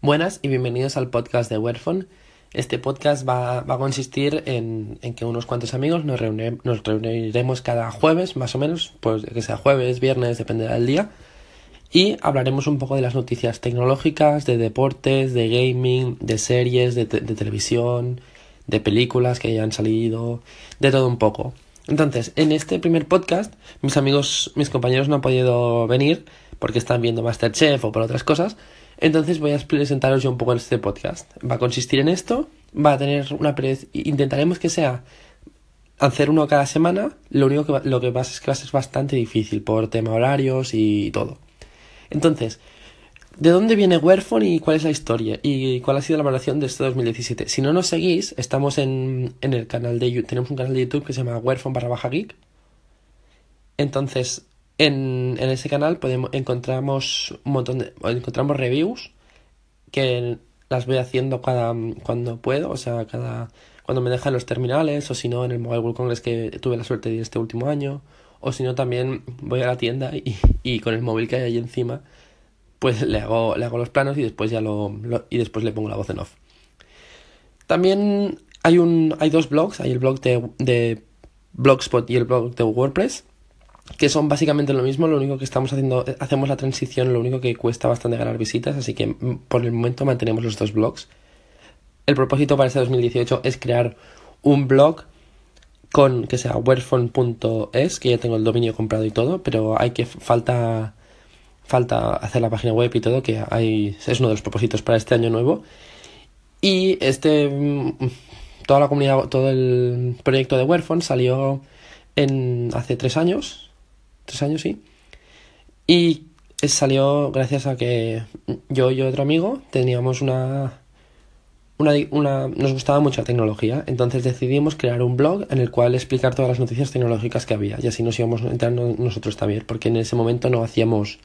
Buenas y bienvenidos al podcast de Werfon. Este podcast va, va a consistir en, en, que unos cuantos amigos nos, reunir, nos, reuniremos cada jueves, más o menos, pues que sea jueves, viernes, dependerá del día, y hablaremos un poco de las noticias tecnológicas, de deportes, de gaming, de series, de, de televisión, de películas que hayan salido, de todo un poco. Entonces, en este primer podcast, mis amigos, mis compañeros no han podido venir porque están viendo Masterchef o por otras cosas, entonces voy a presentaros yo un poco este podcast. Va a consistir en esto, va a tener una intentaremos que sea hacer uno cada semana, lo único que lo que pasa es que va a ser bastante difícil por tema horarios y todo. Entonces, ¿de dónde viene Werfon y cuál es la historia? ¿Y cuál ha sido la valoración de este 2017? Si no nos seguís, estamos en, en el canal de tenemos un canal de YouTube que se llama Werfon barra baja geek. Entonces, en, en ese canal podemos, encontramos un montón de, encontramos reviews que las voy haciendo cada cuando puedo, o sea, cada cuando me dejan los terminales o si no en el Mobile World Congress que tuve la suerte de ir este último año o si no también voy a la tienda y, y con el móvil que hay ahí encima pues le hago le hago los planos y después ya lo, lo, y después le pongo la voz en off. También hay un hay dos blogs, hay el blog de, de Blogspot y el blog de WordPress que son básicamente lo mismo, lo único que estamos haciendo, hacemos la transición, lo único que cuesta bastante ganar visitas, así que mm, por el momento mantenemos los dos blogs. El propósito para este 2018 es crear un blog con que sea werfon.es, que ya tengo el dominio comprado y todo, pero hay que falta falta hacer la página web y todo, que hay es uno de los propósitos para este año nuevo. Y este mm, toda la comunidad, todo el proyecto de Werfon salió en hace tres años, tres años, sí. Y salió gracias a que yo y otro amigo teníamos una, una, una, nos gustaba mucho la tecnología, entonces decidimos crear un blog en el cual explicar todas las noticias tecnológicas que había y así nos íbamos enterando nosotros también, porque en ese momento no hacíamos,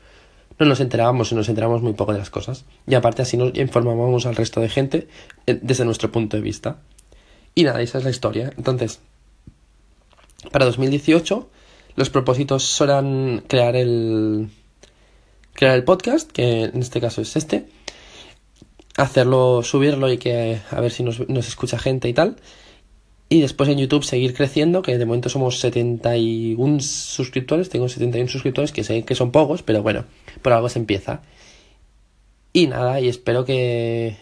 no nos enterábamos, nos enterábamos muy poco de las cosas y aparte así nos informábamos al resto de gente eh, desde nuestro punto de vista. Y nada, esa es la historia. Entonces, para 2018 los propósitos serán crear el crear el podcast, que en este caso es este, hacerlo, subirlo y que a ver si nos, nos escucha gente y tal. Y después en YouTube seguir creciendo, que de momento somos 71 suscriptores, tengo 71 suscriptores, que sé que son pocos, pero bueno, por algo se empieza. Y nada, y espero que...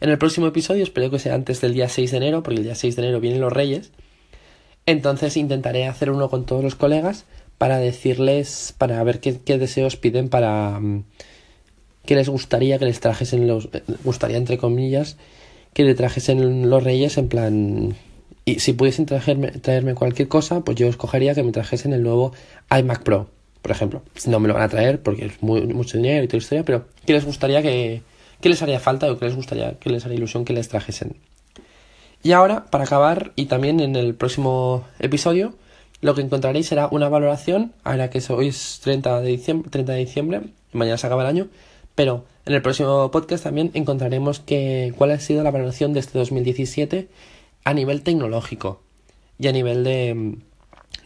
En el próximo episodio, espero que sea antes del día 6 de enero, porque el día 6 de enero vienen los Reyes. Entonces intentaré hacer uno con todos los colegas para decirles, para ver qué, qué deseos piden para... Mm, qué les gustaría que les trajesen los... Eh, gustaría entre comillas que le trajesen los reyes en plan... Y si pudiesen traerme, traerme cualquier cosa, pues yo escogería que me trajesen el nuevo iMac Pro, por ejemplo. No me lo van a traer porque es muy, mucho dinero y toda la historia, pero ¿qué les gustaría que... ¿Qué les haría falta o qué les gustaría, que les haría ilusión que les trajesen? Y ahora, para acabar, y también en el próximo episodio, lo que encontraréis será una valoración, ahora que hoy es 30 de diciembre, 30 de diciembre mañana se acaba el año, pero en el próximo podcast también encontraremos que, cuál ha sido la valoración de este 2017 a nivel tecnológico y a nivel de,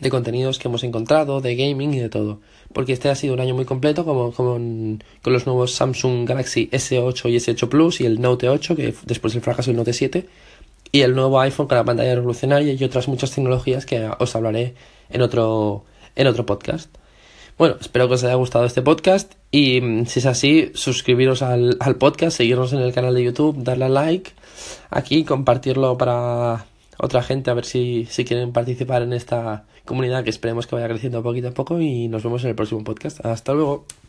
de contenidos que hemos encontrado, de gaming y de todo. Porque este ha sido un año muy completo como, con, con los nuevos Samsung Galaxy S8 y S8 Plus y el Note 8, que después del fracaso del Note 7, y el nuevo iPhone con la pantalla revolucionaria y otras muchas tecnologías que os hablaré en otro, en otro podcast. Bueno, espero que os haya gustado este podcast y mm, si es así, suscribiros al, al podcast, seguirnos en el canal de YouTube, darle a like aquí, compartirlo para otra gente a ver si, si quieren participar en esta comunidad que esperemos que vaya creciendo poquito a poco y nos vemos en el próximo podcast. Hasta luego.